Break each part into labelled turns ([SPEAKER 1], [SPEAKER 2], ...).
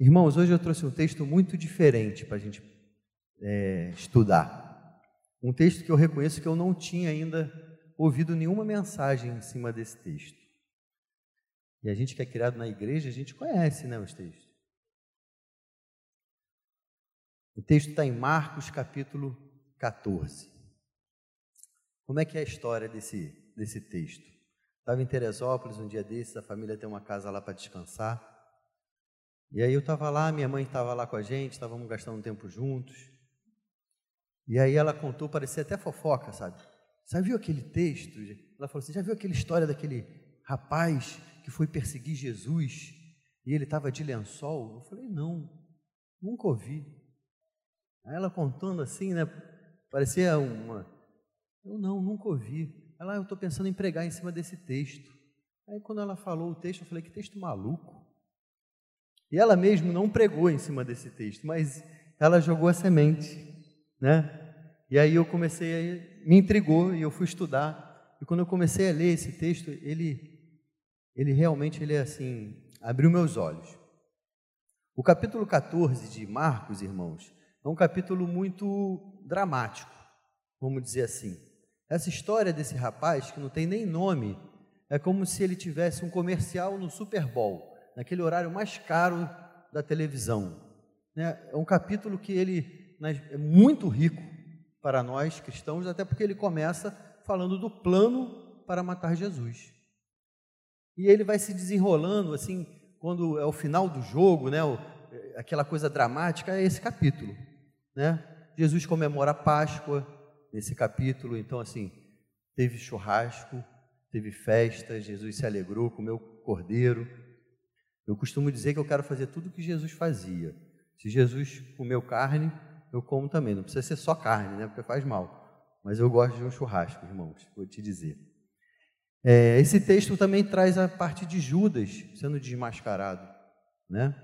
[SPEAKER 1] Irmãos, hoje eu trouxe um texto muito diferente para a gente é, estudar. Um texto que eu reconheço que eu não tinha ainda ouvido nenhuma mensagem em cima desse texto. E a gente que é criado na igreja, a gente conhece né, os textos. O texto está em Marcos capítulo 14. Como é que é a história desse, desse texto? Estava em Teresópolis um dia desses, a família tem uma casa lá para descansar. E aí eu estava lá, minha mãe estava lá com a gente, estávamos gastando tempo juntos. E aí ela contou, parecia até fofoca, sabe? Já viu aquele texto? Ela falou assim: já viu aquela história daquele rapaz que foi perseguir Jesus e ele estava de lençol? Eu falei: não, nunca ouvi. Aí ela contando assim, né? Parecia uma. Eu não, nunca ouvi. Ela, eu estou pensando em pregar em cima desse texto. Aí quando ela falou o texto, eu falei: que texto maluco. E ela mesmo não pregou em cima desse texto, mas ela jogou a semente né? E aí eu comecei, a, me intrigou e eu fui estudar. E quando eu comecei a ler esse texto, ele, ele realmente, ele é assim, abriu meus olhos. O capítulo 14 de Marcos, irmãos, é um capítulo muito dramático, vamos dizer assim. Essa história desse rapaz, que não tem nem nome, é como se ele tivesse um comercial no Super Bowl, naquele horário mais caro da televisão. Né? É um capítulo que ele é muito rico para nós cristãos, até porque ele começa falando do plano para matar Jesus. E ele vai se desenrolando assim, quando é o final do jogo, né, aquela coisa dramática, é esse capítulo, né? Jesus comemora a Páscoa nesse capítulo, então assim, teve churrasco, teve festa, Jesus se alegrou, comeu cordeiro. Eu costumo dizer que eu quero fazer tudo o que Jesus fazia. Se Jesus comeu carne, eu como também. Não precisa ser só carne, né? Porque faz mal. Mas eu gosto de um churrasco, irmãos, vou te dizer. É, esse texto também traz a parte de Judas sendo desmascarado, né?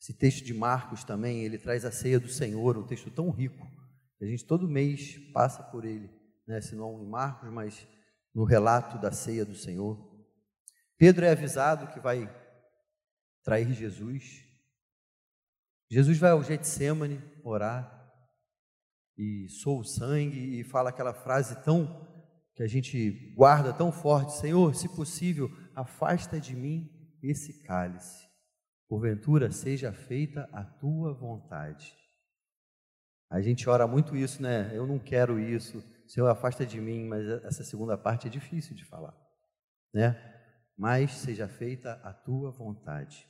[SPEAKER 1] Esse texto de Marcos também, ele traz a ceia do Senhor, um texto tão rico. A gente todo mês passa por ele, né? Se não em Marcos, mas no relato da ceia do Senhor. Pedro é avisado que vai trair Jesus, Jesus vai ao Getsemane orar e soa o sangue e fala aquela frase tão que a gente guarda tão forte: Senhor, se possível, afasta de mim esse cálice. Porventura seja feita a tua vontade. A gente ora muito isso, né? Eu não quero isso. Senhor, afasta de mim, mas essa segunda parte é difícil de falar, né? Mas seja feita a tua vontade.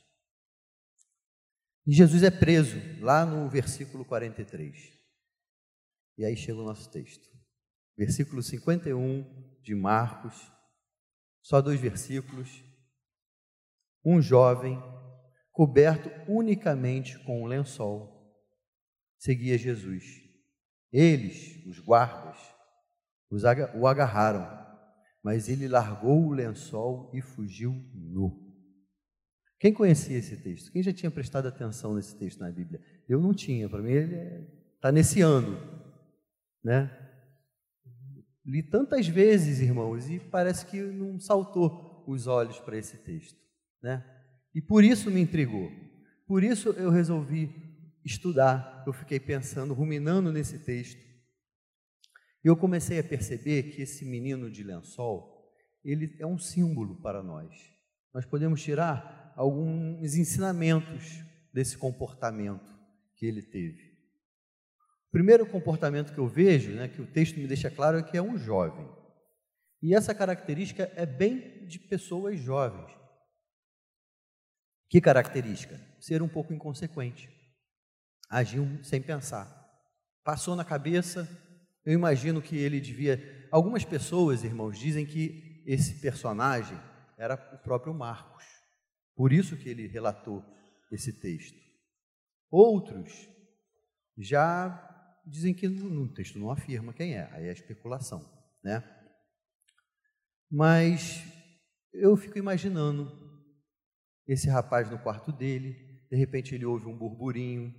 [SPEAKER 1] E Jesus é preso, lá no versículo 43. E aí chega o nosso texto. Versículo 51 de Marcos, só dois versículos. Um jovem, coberto unicamente com um lençol, seguia Jesus. Eles, os guardas, o agarraram, mas ele largou o lençol e fugiu nu. Quem conhecia esse texto? Quem já tinha prestado atenção nesse texto na Bíblia? Eu não tinha, para mim ele está nesse ano, né? Li tantas vezes, irmãos, e parece que não saltou os olhos para esse texto, né? E por isso me intrigou. Por isso eu resolvi estudar. Eu fiquei pensando, ruminando nesse texto. E eu comecei a perceber que esse menino de lençol, ele é um símbolo para nós. Nós podemos tirar alguns ensinamentos desse comportamento que ele teve. O primeiro comportamento que eu vejo, né, que o texto me deixa claro, é que é um jovem. E essa característica é bem de pessoas jovens. Que característica? Ser um pouco inconsequente. Agiu sem pensar. Passou na cabeça, eu imagino que ele devia. Algumas pessoas, irmãos, dizem que esse personagem era o próprio Marcos. Por isso que ele relatou esse texto. Outros já dizem que no texto não afirma quem é, aí é especulação, né? Mas eu fico imaginando esse rapaz no quarto dele, de repente ele ouve um burburinho.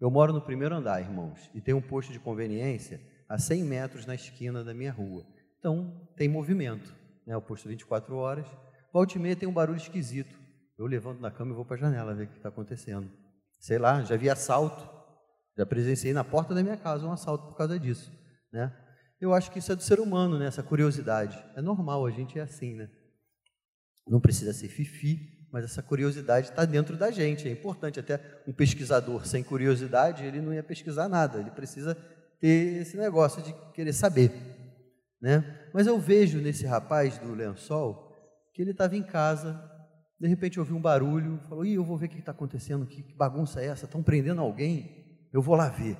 [SPEAKER 1] Eu moro no primeiro andar, irmãos, e tem um posto de conveniência a 100 metros na esquina da minha rua. Então tem movimento, né? O posto 24 horas. Volte e meia tem um barulho esquisito. Eu levanto da cama e vou para a janela ver o que está acontecendo. Sei lá, já vi assalto, já presenciei na porta da minha casa um assalto por causa disso, né? Eu acho que isso é do ser humano, né? Essa curiosidade. É normal, a gente é assim, né? Não precisa ser fifi, mas essa curiosidade está dentro da gente. É importante. Até um pesquisador sem curiosidade, ele não ia pesquisar nada. Ele precisa ter esse negócio de querer saber, né? Mas eu vejo nesse rapaz do lençol que ele estava em casa, de repente ouviu um barulho, falou: Ih, eu vou ver o que está acontecendo, que bagunça é essa? Estão prendendo alguém? Eu vou lá ver.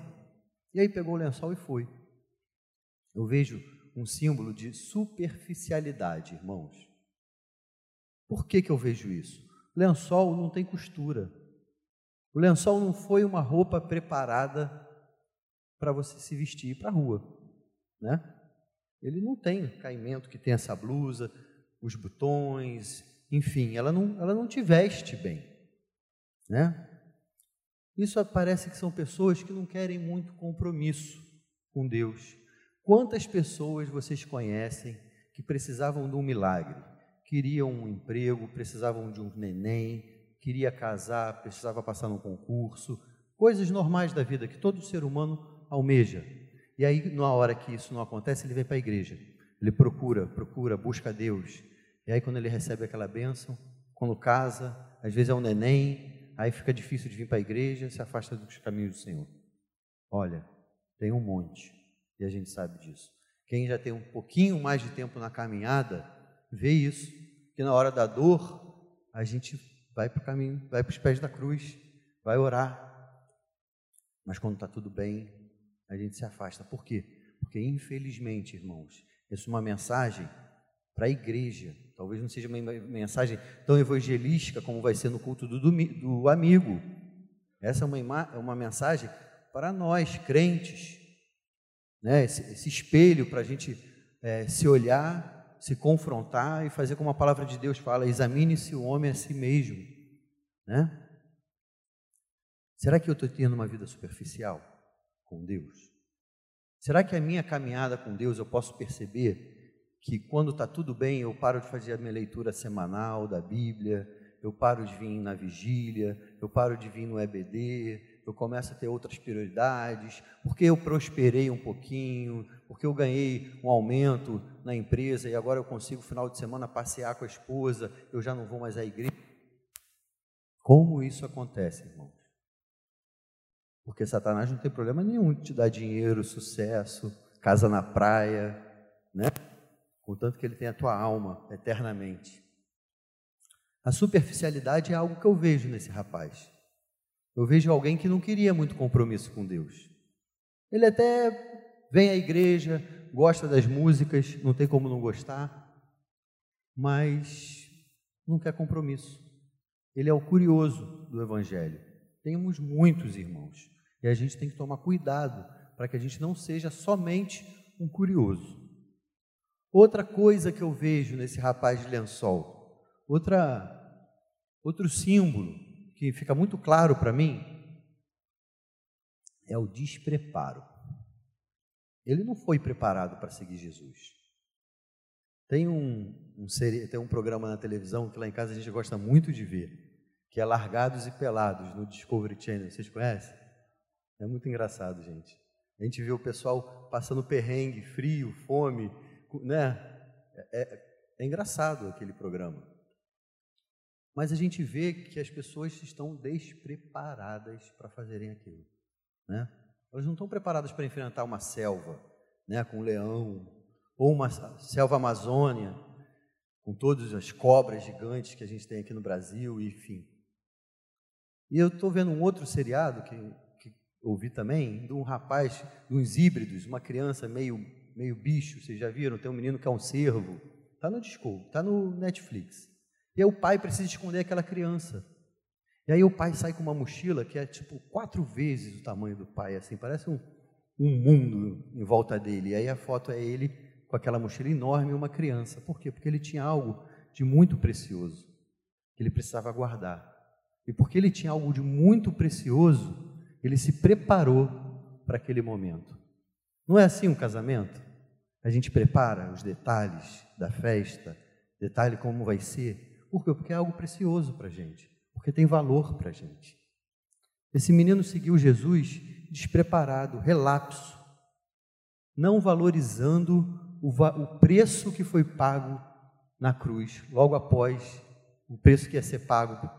[SPEAKER 1] E aí pegou o lençol e foi. Eu vejo um símbolo de superficialidade, irmãos. Por que, que eu vejo isso? O lençol não tem costura. O lençol não foi uma roupa preparada para você se vestir para a rua, né? Ele não tem caimento que tem essa blusa, os botões, enfim, ela não, ela não te veste bem, né? Isso parece que são pessoas que não querem muito compromisso com Deus. Quantas pessoas vocês conhecem que precisavam de um milagre? Queriam um emprego, precisavam de um neném, queria casar, precisava passar num concurso, coisas normais da vida que todo ser humano almeja. E aí, na hora que isso não acontece, ele vem para a igreja. Ele procura, procura, busca Deus. E aí, quando ele recebe aquela bênção, quando casa, às vezes é um neném, aí fica difícil de vir para a igreja, se afasta dos caminhos do Senhor. Olha, tem um monte, e a gente sabe disso. Quem já tem um pouquinho mais de tempo na caminhada, vê isso, que na hora da dor, a gente vai para o caminho, vai para os pés da cruz, vai orar. Mas quando está tudo bem, a gente se afasta. Por quê? Porque, infelizmente, irmãos, isso é uma mensagem para a igreja. Talvez não seja uma mensagem tão evangelística como vai ser no culto do, do amigo. Essa é uma, é uma mensagem para nós, crentes. Né? Esse, esse espelho para a gente é, se olhar, se confrontar e fazer como a palavra de Deus fala: examine-se o homem a si mesmo. Né? Será que eu estou tendo uma vida superficial com Deus? Será que a minha caminhada com Deus eu posso perceber que quando está tudo bem, eu paro de fazer a minha leitura semanal da Bíblia, eu paro de vir na vigília, eu paro de vir no EBD, eu começo a ter outras prioridades, porque eu prosperei um pouquinho, porque eu ganhei um aumento na empresa e agora eu consigo, final de semana, passear com a esposa, eu já não vou mais à igreja. Como isso acontece, irmãos? Porque Satanás não tem problema nenhum de te dar dinheiro, sucesso, casa na praia, né? contanto que ele tem a tua alma eternamente. A superficialidade é algo que eu vejo nesse rapaz. Eu vejo alguém que não queria muito compromisso com Deus. Ele até vem à igreja, gosta das músicas, não tem como não gostar, mas não quer compromisso. Ele é o curioso do Evangelho. Temos muitos irmãos e a gente tem que tomar cuidado para que a gente não seja somente um curioso. Outra coisa que eu vejo nesse rapaz de lençol, outra, outro símbolo que fica muito claro para mim, é o despreparo. Ele não foi preparado para seguir Jesus. Tem um, um, tem um programa na televisão que lá em casa a gente gosta muito de ver, que é Largados e Pelados, no Discovery Channel. Vocês conhecem? É muito engraçado, gente. A gente vê o pessoal passando perrengue, frio, fome, né? É, é, é engraçado aquele programa. Mas a gente vê que as pessoas estão despreparadas para fazerem aquilo, né? Elas não estão preparadas para enfrentar uma selva, né, com um leão, ou uma selva amazônia, com todas as cobras gigantes que a gente tem aqui no Brasil, enfim. E eu estou vendo um outro seriado que, que ouvi também, de um rapaz, de uns híbridos, uma criança meio meio bicho, vocês já viram? Tem um menino que é um cervo. Está no Discovery, está no Netflix. E aí o pai precisa esconder aquela criança. E aí o pai sai com uma mochila que é tipo quatro vezes o tamanho do pai, assim, parece um, um mundo em volta dele. E aí a foto é ele com aquela mochila enorme e uma criança. Por quê? Porque ele tinha algo de muito precioso que ele precisava guardar. E porque ele tinha algo de muito precioso, ele se preparou para aquele momento. Não é assim um casamento? A gente prepara os detalhes da festa, detalhe como vai ser, Por quê? Porque é algo precioso para a gente, porque tem valor para a gente. Esse menino seguiu Jesus despreparado, relapso, não valorizando o, o preço que foi pago na cruz, logo após o preço que ia ser pago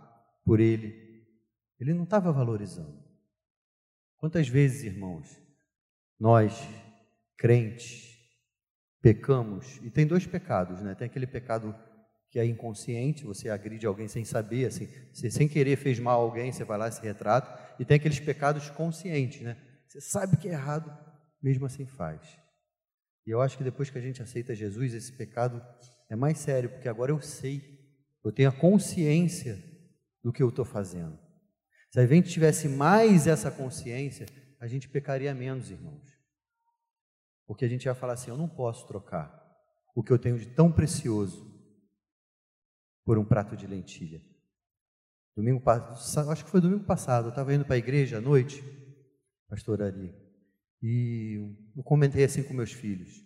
[SPEAKER 1] por ele. Ele não estava valorizando. Quantas vezes, irmãos, nós, crentes, pecamos, e tem dois pecados, né? Tem aquele pecado que é inconsciente, você agride alguém sem saber, assim, você sem querer fez mal a alguém, você vai lá e se retrata, e tem aqueles pecados conscientes, né? Você sabe que é errado, mesmo assim faz. E eu acho que depois que a gente aceita Jesus, esse pecado é mais sério, porque agora eu sei, eu tenho a consciência do que eu estou fazendo. Se a gente tivesse mais essa consciência, a gente pecaria menos, irmãos. Porque a gente ia falar assim: eu não posso trocar o que eu tenho de tão precioso por um prato de lentilha. Domingo acho que foi domingo passado, eu estava indo para a igreja à noite, pastor Ari, e eu comentei assim com meus filhos: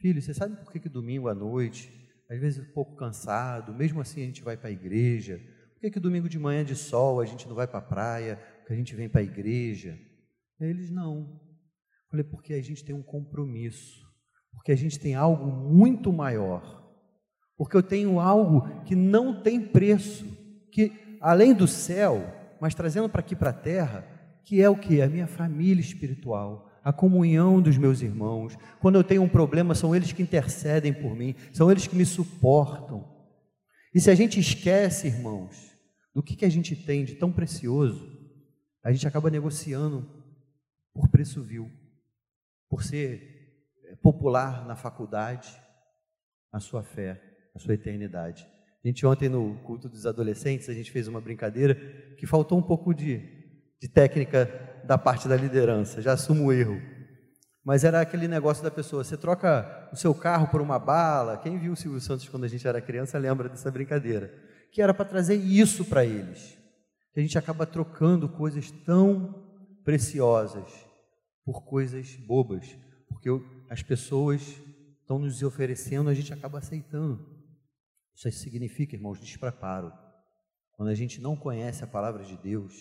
[SPEAKER 1] Filhos, você sabe por que, que domingo à noite, às vezes um pouco cansado, mesmo assim a gente vai para a igreja? Por que, que domingo de manhã de sol a gente não vai para a praia, que a gente vem para a igreja? Eles não. Eu falei, porque a gente tem um compromisso, porque a gente tem algo muito maior, porque eu tenho algo que não tem preço, que além do céu, mas trazendo para aqui para a terra, que é o que? A minha família espiritual, a comunhão dos meus irmãos. Quando eu tenho um problema, são eles que intercedem por mim, são eles que me suportam. E se a gente esquece, irmãos, do que, que a gente tem de tão precioso, a gente acaba negociando por preço vil, por ser eh, popular na faculdade, a sua fé, a sua eternidade. A gente ontem no culto dos adolescentes, a gente fez uma brincadeira que faltou um pouco de, de técnica da parte da liderança, já assumo o erro. Mas era aquele negócio da pessoa, você troca o seu carro por uma bala. Quem viu o Silvio Santos quando a gente era criança lembra dessa brincadeira que era para trazer isso para eles. Que a gente acaba trocando coisas tão preciosas por coisas bobas, porque as pessoas estão nos oferecendo, a gente acaba aceitando. Isso significa, irmãos, despreparo. Quando a gente não conhece a palavra de Deus,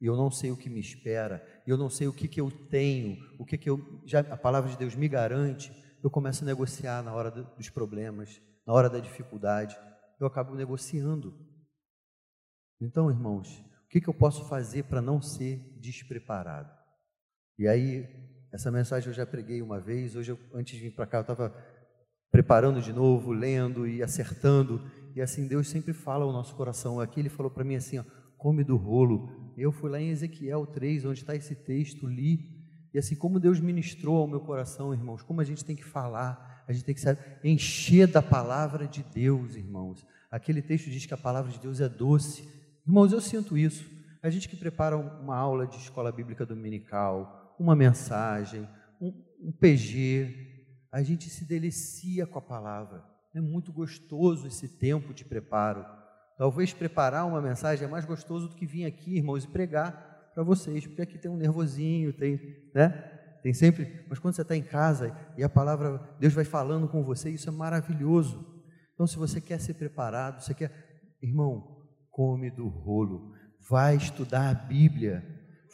[SPEAKER 1] e eu não sei o que me espera, e eu não sei o que, que eu tenho, o que, que eu, já a palavra de Deus me garante, eu começo a negociar na hora dos problemas, na hora da dificuldade, eu acabo negociando. Então, irmãos, o que, que eu posso fazer para não ser despreparado? E aí, essa mensagem eu já preguei uma vez, hoje, eu, antes de vir para cá, eu estava preparando de novo, lendo e acertando, e assim, Deus sempre fala ao nosso coração. Aqui ele falou para mim assim, ó, come do rolo. Eu fui lá em Ezequiel 3, onde está esse texto, li, e assim, como Deus ministrou ao meu coração, irmãos, como a gente tem que falar, a gente tem que se encher da palavra de Deus, irmãos. Aquele texto diz que a palavra de Deus é doce. Irmãos, eu sinto isso. A gente que prepara uma aula de escola bíblica dominical, uma mensagem, um, um PG, a gente se delicia com a palavra. É muito gostoso esse tempo de preparo. Talvez preparar uma mensagem é mais gostoso do que vir aqui, irmãos, e pregar para vocês, porque aqui tem um nervosinho, tem, né? Tem sempre, mas quando você está em casa e a palavra, Deus vai falando com você, isso é maravilhoso. Então, se você quer ser preparado, você quer, irmão, come do rolo, vai estudar a Bíblia,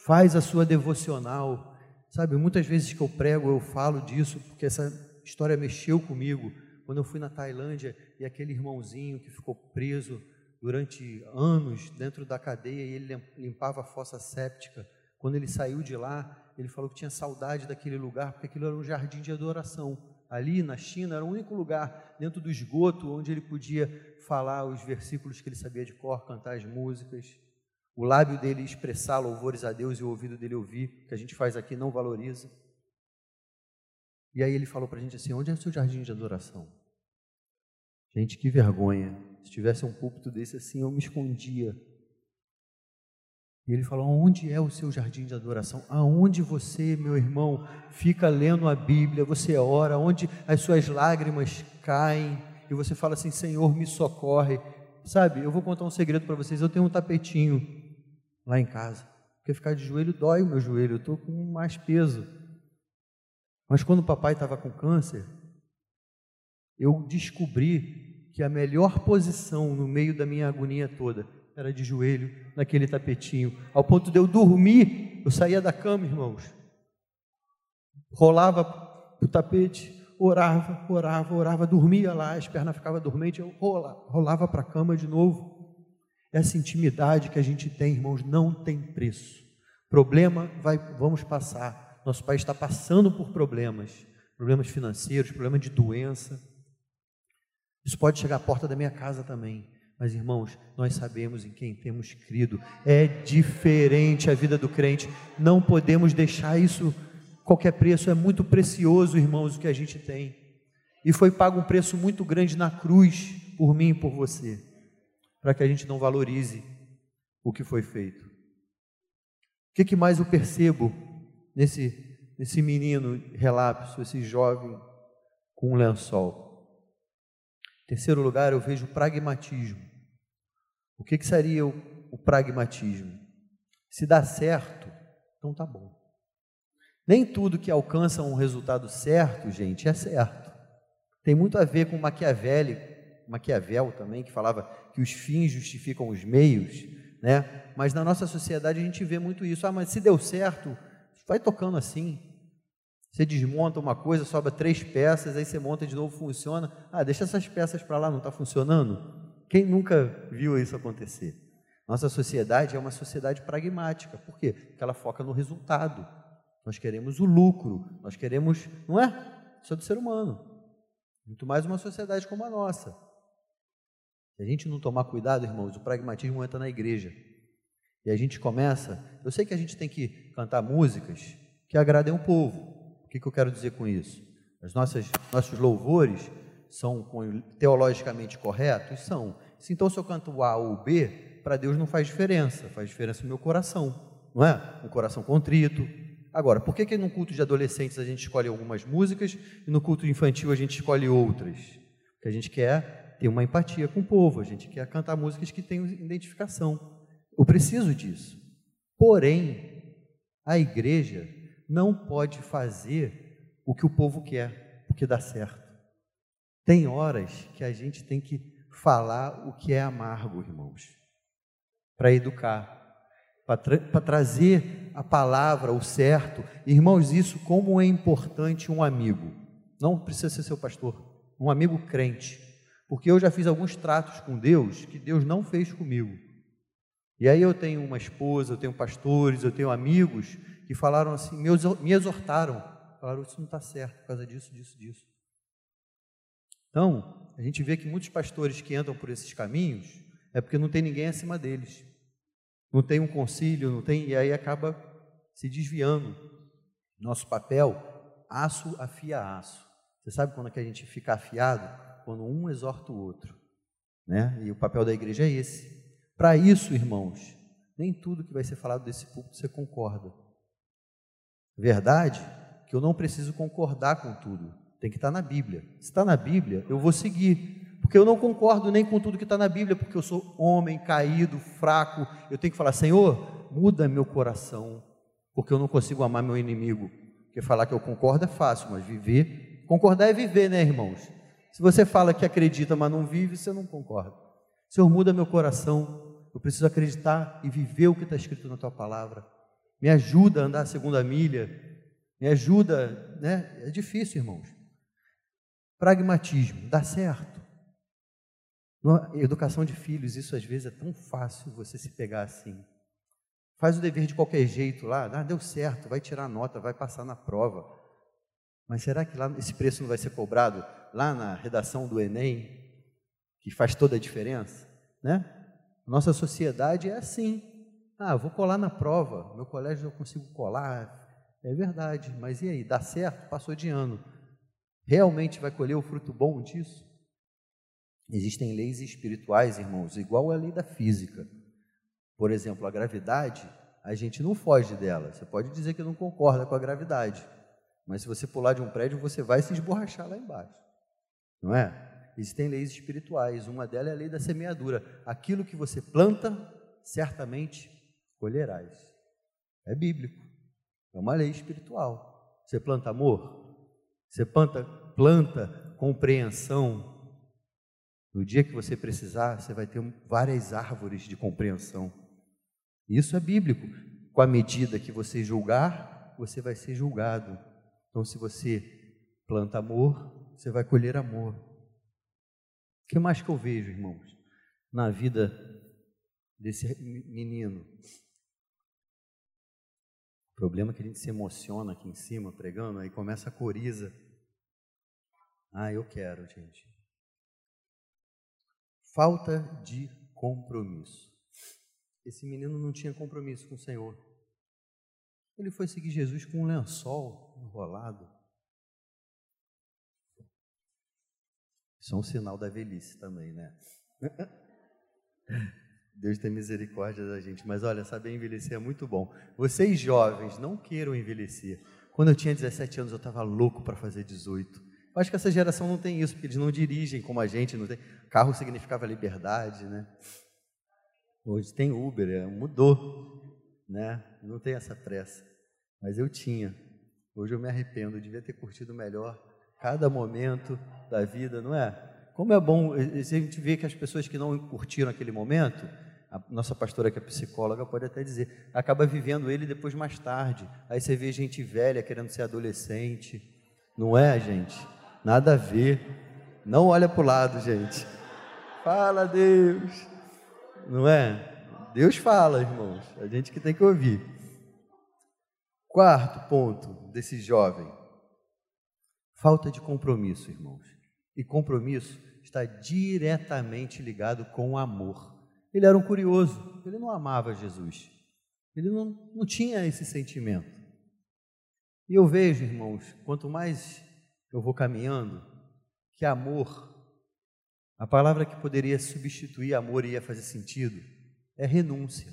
[SPEAKER 1] faz a sua devocional. Sabe, muitas vezes que eu prego, eu falo disso, porque essa história mexeu comigo. Quando eu fui na Tailândia e aquele irmãozinho que ficou preso durante anos dentro da cadeia e ele limpava a fossa séptica. Quando ele saiu de lá, ele falou que tinha saudade daquele lugar, porque aquilo era um jardim de adoração ali na China, era o único lugar dentro do esgoto onde ele podia falar os versículos que ele sabia de cor, cantar as músicas, o lábio dele expressar louvores a Deus e o ouvido dele ouvir, que a gente faz aqui não valoriza. E aí ele falou para a gente assim: onde é o seu jardim de adoração? Gente, que vergonha. Se tivesse um púlpito desse assim, eu me escondia e ele falou: Onde é o seu jardim de adoração? Aonde você, meu irmão, fica lendo a Bíblia, você ora, onde as suas lágrimas caem e você fala assim: Senhor, me socorre. Sabe, eu vou contar um segredo para vocês. Eu tenho um tapetinho lá em casa, porque ficar de joelho dói o meu joelho, eu estou com mais peso. Mas quando o papai estava com câncer, eu descobri que a melhor posição no meio da minha agonia toda era de joelho naquele tapetinho, ao ponto de eu dormir, eu saía da cama, irmãos, rolava o tapete, orava, orava, orava, dormia lá, as pernas ficavam dormentes, eu rolava para a cama de novo. Essa intimidade que a gente tem, irmãos, não tem preço. Problema vai, vamos passar. Nosso país está passando por problemas, problemas financeiros, problemas de doença. Isso pode chegar à porta da minha casa também. Mas, irmãos, nós sabemos em quem temos crido. É diferente a vida do crente. Não podemos deixar isso qualquer preço. É muito precioso, irmãos, o que a gente tem. E foi pago um preço muito grande na cruz por mim e por você, para que a gente não valorize o que foi feito. O que, que mais eu percebo nesse, nesse menino relapso, esse jovem com um lençol? Terceiro lugar, eu vejo pragmatismo. O que, que seria o, o pragmatismo? Se dá certo, então tá bom. Nem tudo que alcança um resultado certo, gente, é certo. Tem muito a ver com Maquiavel, Maquiavel também, que falava que os fins justificam os meios, né? Mas na nossa sociedade a gente vê muito isso. Ah, mas se deu certo, vai tocando assim. Você desmonta uma coisa, sobra três peças, aí você monta de novo, funciona. Ah, deixa essas peças para lá, não está funcionando? Quem nunca viu isso acontecer? Nossa sociedade é uma sociedade pragmática. Por quê? Porque ela foca no resultado. Nós queremos o lucro, nós queremos, não é? Isso é do ser humano. Muito mais uma sociedade como a nossa. Se a gente não tomar cuidado, irmãos, o pragmatismo entra na igreja. E a gente começa. Eu sei que a gente tem que cantar músicas que agradem o povo. O que, que eu quero dizer com isso? Nossas, nossos louvores são teologicamente corretos? São. Então, se eu canto A ou B, para Deus não faz diferença, faz diferença no meu coração, não é? Um coração contrito. Agora, por que, que no culto de adolescentes a gente escolhe algumas músicas e no culto infantil a gente escolhe outras? Porque a gente quer ter uma empatia com o povo, a gente quer cantar músicas que tenham identificação. Eu preciso disso. Porém, a igreja não pode fazer o que o povo quer, porque dá certo. Tem horas que a gente tem que falar o que é amargo, irmãos, para educar, para tra trazer a palavra, o certo. Irmãos, isso como é importante um amigo. Não precisa ser seu pastor, um amigo crente. Porque eu já fiz alguns tratos com Deus que Deus não fez comigo. E aí eu tenho uma esposa, eu tenho pastores, eu tenho amigos que falaram assim, me exortaram, falaram, isso não está certo por causa disso, disso, disso. Então, a gente vê que muitos pastores que entram por esses caminhos é porque não tem ninguém acima deles. Não tem um concílio, não tem, e aí acaba se desviando. Nosso papel, aço afia aço. Você sabe quando é que a gente fica afiado? Quando um exorta o outro. Né? E o papel da igreja é esse. Para isso, irmãos, nem tudo que vai ser falado desse púlpito você concorda. Verdade que eu não preciso concordar com tudo. Tem que estar na Bíblia. Se está na Bíblia, eu vou seguir. Porque eu não concordo nem com tudo que está na Bíblia, porque eu sou homem, caído, fraco. Eu tenho que falar, Senhor, muda meu coração, porque eu não consigo amar meu inimigo. Porque falar que eu concordo é fácil, mas viver, concordar é viver, né, irmãos? Se você fala que acredita, mas não vive, você não concorda. Senhor, muda meu coração. Eu preciso acreditar e viver o que está escrito na tua palavra. Me ajuda a andar a segunda milha. Me ajuda, né? É difícil, irmãos. Pragmatismo, dá certo. Na educação de filhos, isso às vezes é tão fácil você se pegar assim. Faz o dever de qualquer jeito lá, ah, deu certo, vai tirar nota, vai passar na prova. Mas será que lá esse preço não vai ser cobrado lá na redação do Enem, que faz toda a diferença? Né? Nossa sociedade é assim. Ah, vou colar na prova, meu colégio eu consigo colar. É verdade, mas e aí? Dá certo? Passou de ano realmente vai colher o fruto bom disso? Existem leis espirituais, irmãos, igual a lei da física. Por exemplo, a gravidade, a gente não foge dela. Você pode dizer que não concorda com a gravidade, mas se você pular de um prédio, você vai se esborrachar lá embaixo. Não é? Existem leis espirituais, uma delas é a lei da semeadura. Aquilo que você planta, certamente colherás. É bíblico. É uma lei espiritual. Você planta amor, você planta, planta compreensão, No dia que você precisar, você vai ter várias árvores de compreensão. Isso é bíblico. Com a medida que você julgar, você vai ser julgado. Então, se você planta amor, você vai colher amor. O que mais que eu vejo, irmãos, na vida desse menino? Problema é que a gente se emociona aqui em cima pregando, aí começa a coriza. Ah, eu quero, gente. Falta de compromisso. Esse menino não tinha compromisso com o Senhor. Ele foi seguir Jesus com um lençol enrolado. Isso é um sinal da velhice também, né? Deus tem misericórdia da gente, mas olha, saber envelhecer é muito bom. Vocês jovens, não queiram envelhecer. Quando eu tinha 17 anos, eu estava louco para fazer 18. Eu acho que essa geração não tem isso, porque eles não dirigem como a gente, não tem. Carro significava liberdade, né? Hoje tem Uber, é, mudou, né? Não tem essa pressa. Mas eu tinha. Hoje eu me arrependo, eu devia ter curtido melhor cada momento da vida, não é? Como é bom, a gente vê que as pessoas que não curtiram aquele momento, a nossa pastora que é psicóloga pode até dizer, acaba vivendo ele depois mais tarde. Aí você vê gente velha querendo ser adolescente, não é, gente? Nada a ver. Não olha para o lado, gente. Fala, Deus. Não é? Deus fala, irmãos. A gente que tem que ouvir. Quarto ponto desse jovem: falta de compromisso, irmãos. E compromisso está diretamente ligado com o amor. Ele era um curioso, ele não amava Jesus. Ele não, não tinha esse sentimento. E eu vejo, irmãos, quanto mais eu vou caminhando, que amor, a palavra que poderia substituir amor e ia fazer sentido, é renúncia.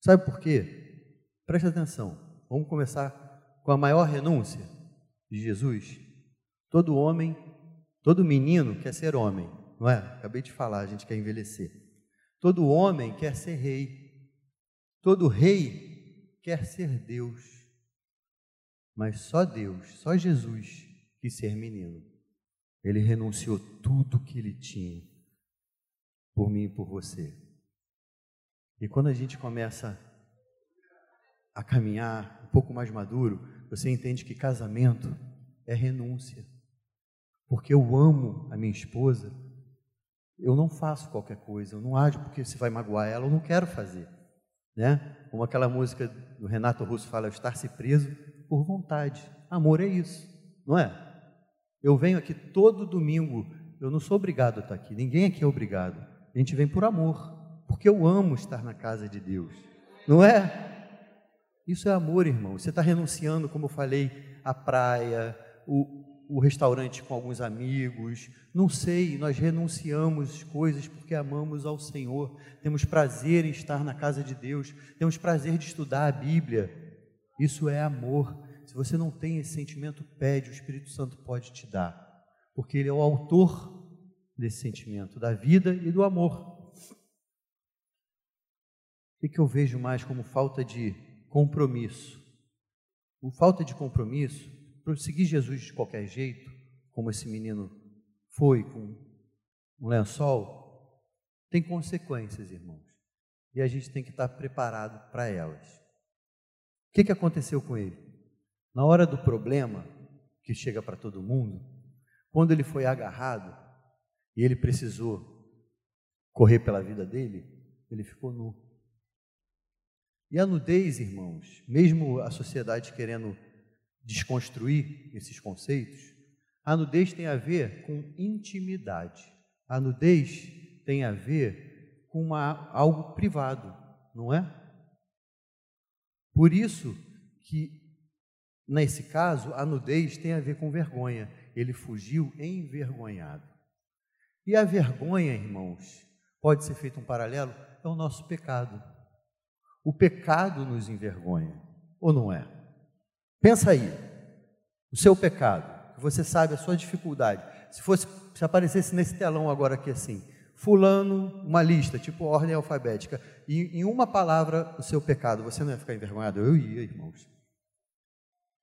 [SPEAKER 1] Sabe por quê? Presta atenção. Vamos começar com a maior renúncia de Jesus. Todo homem, todo menino quer ser homem, não é? Acabei de falar, a gente quer envelhecer. Todo homem quer ser rei. Todo rei quer ser Deus. Mas só Deus, só Jesus quis ser menino. Ele renunciou tudo que ele tinha por mim e por você. E quando a gente começa a caminhar um pouco mais maduro, você entende que casamento é renúncia. Porque eu amo a minha esposa, eu não faço qualquer coisa, eu não ajo porque se vai magoar ela, eu não quero fazer. Né? Como aquela música do Renato Russo fala, estar-se preso por vontade. Amor é isso, não é? Eu venho aqui todo domingo, eu não sou obrigado a estar aqui, ninguém aqui é obrigado. A gente vem por amor, porque eu amo estar na casa de Deus, não é? Isso é amor, irmão. Você está renunciando, como eu falei, à praia, o, o restaurante com alguns amigos, não sei, nós renunciamos coisas porque amamos ao Senhor, temos prazer em estar na casa de Deus, temos prazer de estudar a Bíblia, isso é amor. Se você não tem esse sentimento, pede, o Espírito Santo pode te dar, porque ele é o autor desse sentimento, da vida e do amor. O que, eu vejo mais como falta de compromisso? O falta de compromisso, seguir Jesus de qualquer jeito, como esse menino foi com um lençol, tem consequências, irmãos. E a gente tem que estar preparado para elas que, que aconteceu com ele? Na hora do problema, que chega para todo mundo, quando ele foi agarrado e ele precisou correr pela vida dele, ele ficou nu. E a nudez, irmãos, mesmo a sociedade querendo desconstruir esses conceitos, a nudez tem a ver com intimidade. A nudez tem a ver com uma, algo privado, não é? Por isso que, nesse caso, a nudez tem a ver com vergonha. Ele fugiu envergonhado. E a vergonha, irmãos, pode ser feito um paralelo, é o nosso pecado. O pecado nos envergonha, ou não é? Pensa aí, o seu pecado, você sabe a sua dificuldade. Se fosse, se aparecesse nesse telão agora aqui assim, fulano, uma lista, tipo ordem alfabética, e em uma palavra o seu pecado, você não ia ficar envergonhado? Eu ia, irmãos.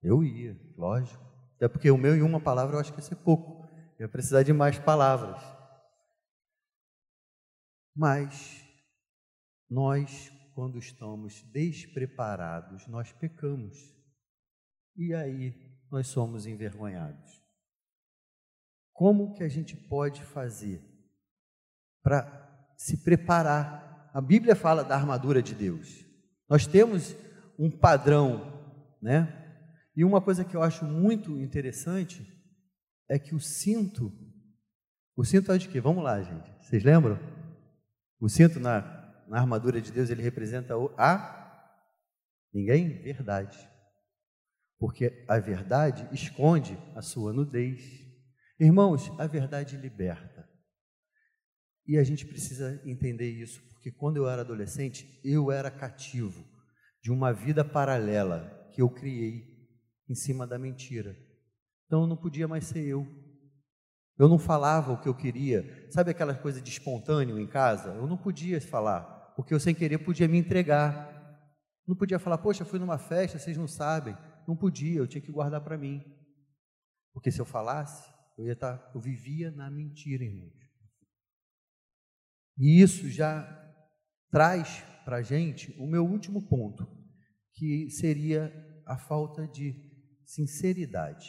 [SPEAKER 1] Eu ia, lógico. Até porque o meu em uma palavra eu acho que ia ser pouco. ia precisar de mais palavras. Mas nós, quando estamos despreparados, nós pecamos. E aí nós somos envergonhados. Como que a gente pode fazer para se preparar? A Bíblia fala da armadura de Deus. Nós temos um padrão, né? E uma coisa que eu acho muito interessante é que o cinto, o cinto é de quê? Vamos lá, gente. Vocês lembram? O cinto na, na armadura de Deus, ele representa a ninguém? Verdade. Porque a verdade esconde a sua nudez. Irmãos, a verdade liberta. E a gente precisa entender isso, porque quando eu era adolescente, eu era cativo de uma vida paralela que eu criei em cima da mentira. Então eu não podia mais ser eu. Eu não falava o que eu queria. Sabe aquela coisa de espontâneo em casa? Eu não podia falar, porque eu sem querer podia me entregar. Não podia falar, poxa, fui numa festa, vocês não sabem. Não podia, eu tinha que guardar para mim. Porque se eu falasse, eu ia estar, tá, eu vivia na mentira, irmãos. E isso já traz para a gente o meu último ponto, que seria a falta de sinceridade.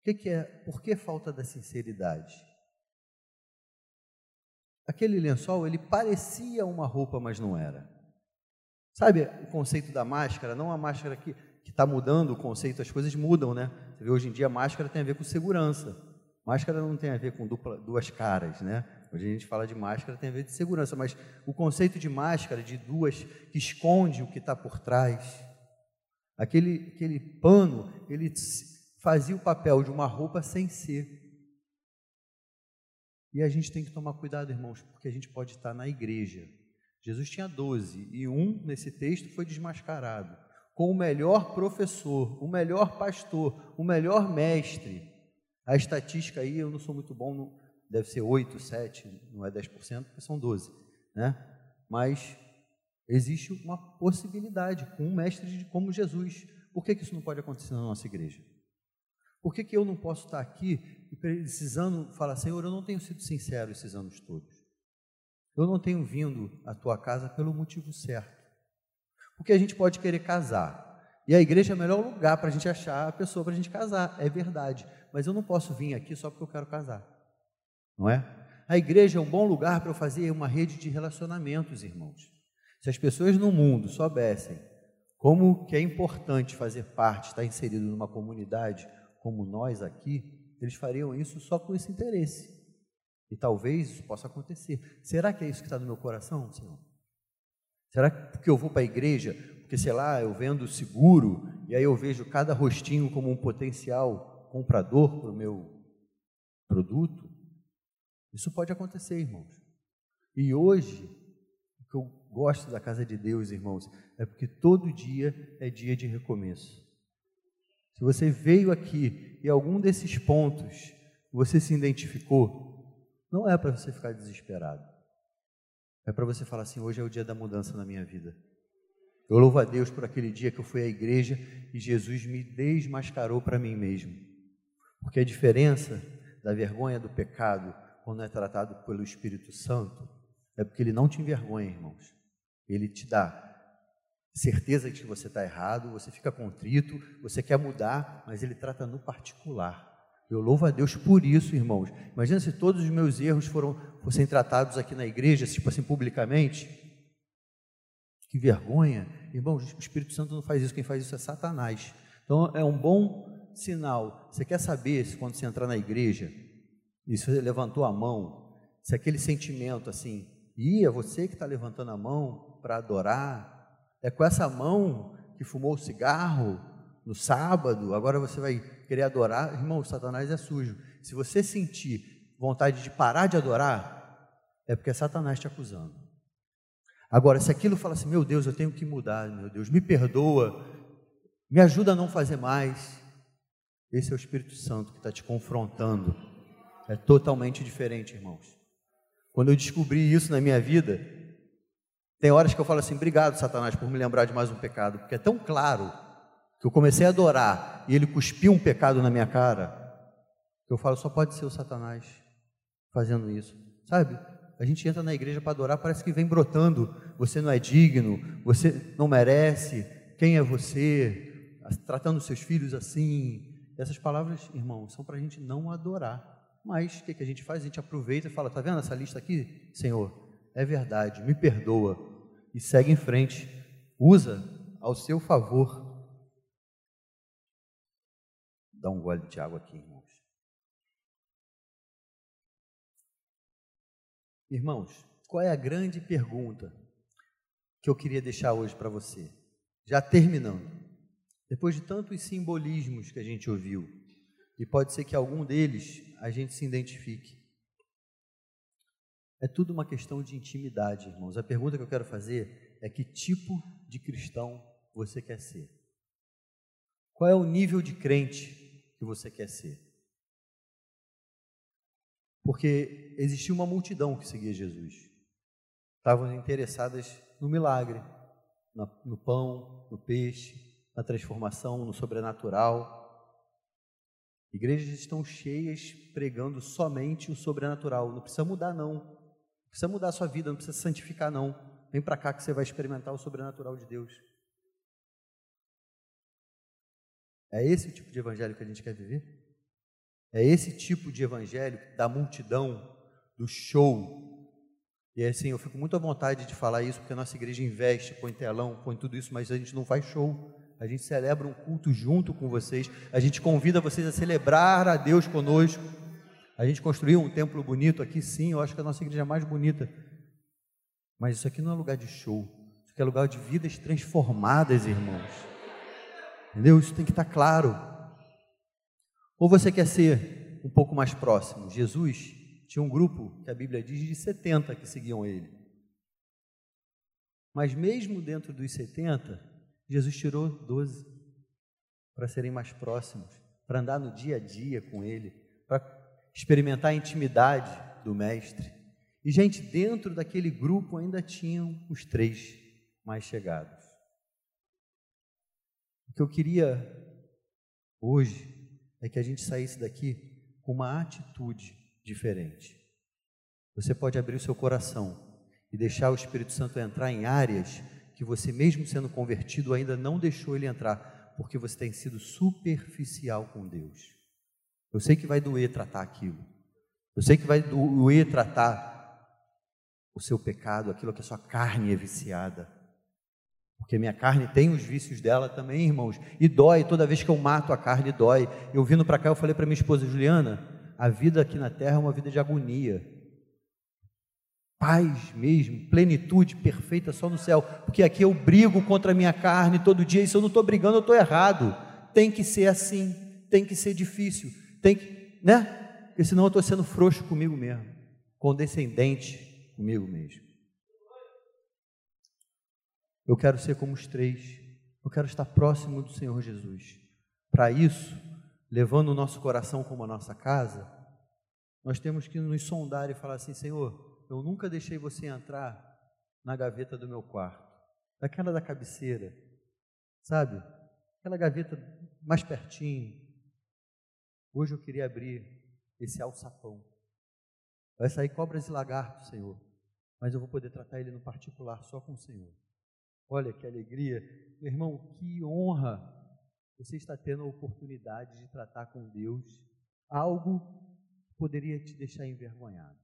[SPEAKER 1] O que, que é? Por que falta da sinceridade? Aquele lençol, ele parecia uma roupa, mas não era. Sabe o conceito da máscara? Não a máscara que está mudando o conceito, as coisas mudam, né? Você vê, hoje em dia máscara tem a ver com segurança. Máscara não tem a ver com dupla, duas caras, né? Hoje a gente fala de máscara, tem a ver de segurança, mas o conceito de máscara, de duas, que esconde o que está por trás, aquele, aquele pano, ele fazia o papel de uma roupa sem ser. E a gente tem que tomar cuidado, irmãos, porque a gente pode estar na igreja. Jesus tinha doze, e um, nesse texto, foi desmascarado, com o melhor professor, o melhor pastor, o melhor mestre. A estatística aí, eu não sou muito bom, deve ser 8, 7, não é 10%, porque são 12, né? Mas existe uma possibilidade com um mestre como Jesus. Por que, que isso não pode acontecer na nossa igreja? Por que, que eu não posso estar aqui e precisando falar, Senhor, eu não tenho sido sincero esses anos todos. Eu não tenho vindo à tua casa pelo motivo certo. Porque a gente pode querer casar. E a igreja é o melhor lugar para a gente achar a pessoa para a gente casar. É verdade. Mas eu não posso vir aqui só porque eu quero casar não é? A igreja é um bom lugar para eu fazer uma rede de relacionamentos, irmãos. Se as pessoas no mundo soubessem como que é importante fazer parte, estar inserido numa comunidade como nós aqui, eles fariam isso só com esse interesse. E talvez isso possa acontecer. Será que é isso que está no meu coração, Senhor? Será que porque eu vou para a igreja, porque sei lá, eu vendo seguro, e aí eu vejo cada rostinho como um potencial comprador para o meu produto? Isso pode acontecer, irmãos. E hoje, o que eu gosto da casa de Deus, irmãos, é porque todo dia é dia de recomeço. Se você veio aqui e algum desses pontos você se identificou, não é para você ficar desesperado. É para você falar assim: hoje é o dia da mudança na minha vida. Eu louvo a Deus por aquele dia que eu fui à igreja e Jesus me desmascarou para mim mesmo. Porque a diferença da vergonha do pecado quando é tratado pelo Espírito Santo, é porque ele não te envergonha, irmãos. Ele te dá certeza de que você está errado, você fica contrito, você quer mudar, mas ele trata no particular. Eu louvo a Deus por isso, irmãos. Imagina se todos os meus erros foram, fossem tratados aqui na igreja, tipo assim, publicamente. Que vergonha. Irmãos, o Espírito Santo não faz isso, quem faz isso é Satanás. Então é um bom sinal. Você quer saber se quando você entrar na igreja, e você levantou a mão, se aquele sentimento assim, e é você que está levantando a mão para adorar, é com essa mão que fumou o cigarro no sábado, agora você vai querer adorar, irmão, Satanás é sujo. Se você sentir vontade de parar de adorar, é porque é Satanás te acusando. Agora, se aquilo fala assim, meu Deus, eu tenho que mudar, meu Deus, me perdoa, me ajuda a não fazer mais, esse é o Espírito Santo que está te confrontando é totalmente diferente, irmãos. Quando eu descobri isso na minha vida, tem horas que eu falo assim: obrigado, Satanás, por me lembrar de mais um pecado, porque é tão claro que eu comecei a adorar e ele cuspiu um pecado na minha cara. Eu falo, só pode ser o Satanás fazendo isso, sabe? A gente entra na igreja para adorar, parece que vem brotando. Você não é digno, você não merece. Quem é você? Tratando seus filhos assim. Essas palavras, irmãos, são para a gente não adorar. Mas o que, que a gente faz? A gente aproveita e fala: tá vendo essa lista aqui? Senhor, é verdade, me perdoa. E segue em frente. Usa ao seu favor. Dá um gole de água aqui, irmãos. Irmãos, qual é a grande pergunta que eu queria deixar hoje para você? Já terminando. Depois de tantos simbolismos que a gente ouviu, e pode ser que algum deles a gente se identifique. É tudo uma questão de intimidade, irmãos. A pergunta que eu quero fazer é que tipo de cristão você quer ser? Qual é o nível de crente que você quer ser? Porque existia uma multidão que seguia Jesus. Estavam interessadas no milagre, no pão, no peixe, na transformação, no sobrenatural. Igrejas estão cheias pregando somente o sobrenatural. Não precisa mudar, não. Não precisa mudar a sua vida, não precisa santificar, não. Vem para cá que você vai experimentar o sobrenatural de Deus. É esse o tipo de evangelho que a gente quer viver? É esse tipo de evangelho da multidão, do show. E assim, eu fico muito à vontade de falar isso, porque a nossa igreja investe, põe telão, põe tudo isso, mas a gente não faz show a gente celebra um culto junto com vocês, a gente convida vocês a celebrar a Deus conosco. A gente construiu um templo bonito aqui, sim, eu acho que a nossa igreja é mais bonita. Mas isso aqui não é lugar de show, isso aqui é lugar de vidas transformadas, irmãos. Entendeu? Isso tem que estar claro. Ou você quer ser um pouco mais próximo? Jesus tinha um grupo, que a Bíblia diz, de 70 que seguiam ele. Mas mesmo dentro dos 70, Jesus tirou doze para serem mais próximos, para andar no dia a dia com Ele, para experimentar a intimidade do Mestre. E, gente, dentro daquele grupo ainda tinham os três mais chegados. O que eu queria hoje é que a gente saísse daqui com uma atitude diferente. Você pode abrir o seu coração e deixar o Espírito Santo entrar em áreas que você, mesmo sendo convertido, ainda não deixou ele entrar, porque você tem sido superficial com Deus. Eu sei que vai doer tratar aquilo. Eu sei que vai doer tratar o seu pecado, aquilo que a sua carne é viciada. Porque minha carne tem os vícios dela também, irmãos, e dói, toda vez que eu mato a carne dói. Eu vindo para cá, eu falei para minha esposa Juliana, a vida aqui na terra é uma vida de agonia paz mesmo, plenitude perfeita só no céu, porque aqui eu brigo contra a minha carne todo dia, e se eu não estou brigando, eu estou errado. Tem que ser assim, tem que ser difícil, tem que, né? Porque senão eu estou sendo frouxo comigo mesmo, condescendente comigo mesmo. Eu quero ser como os três, eu quero estar próximo do Senhor Jesus. Para isso, levando o nosso coração como a nossa casa, nós temos que nos sondar e falar assim: Senhor, eu nunca deixei você entrar na gaveta do meu quarto, daquela da cabeceira, sabe? Aquela gaveta mais pertinho. Hoje eu queria abrir esse alçapão. Vai sair cobras e lagartos, Senhor, mas eu vou poder tratar ele no particular só com o Senhor. Olha que alegria, meu irmão, que honra você está tendo a oportunidade de tratar com Deus algo que poderia te deixar envergonhado.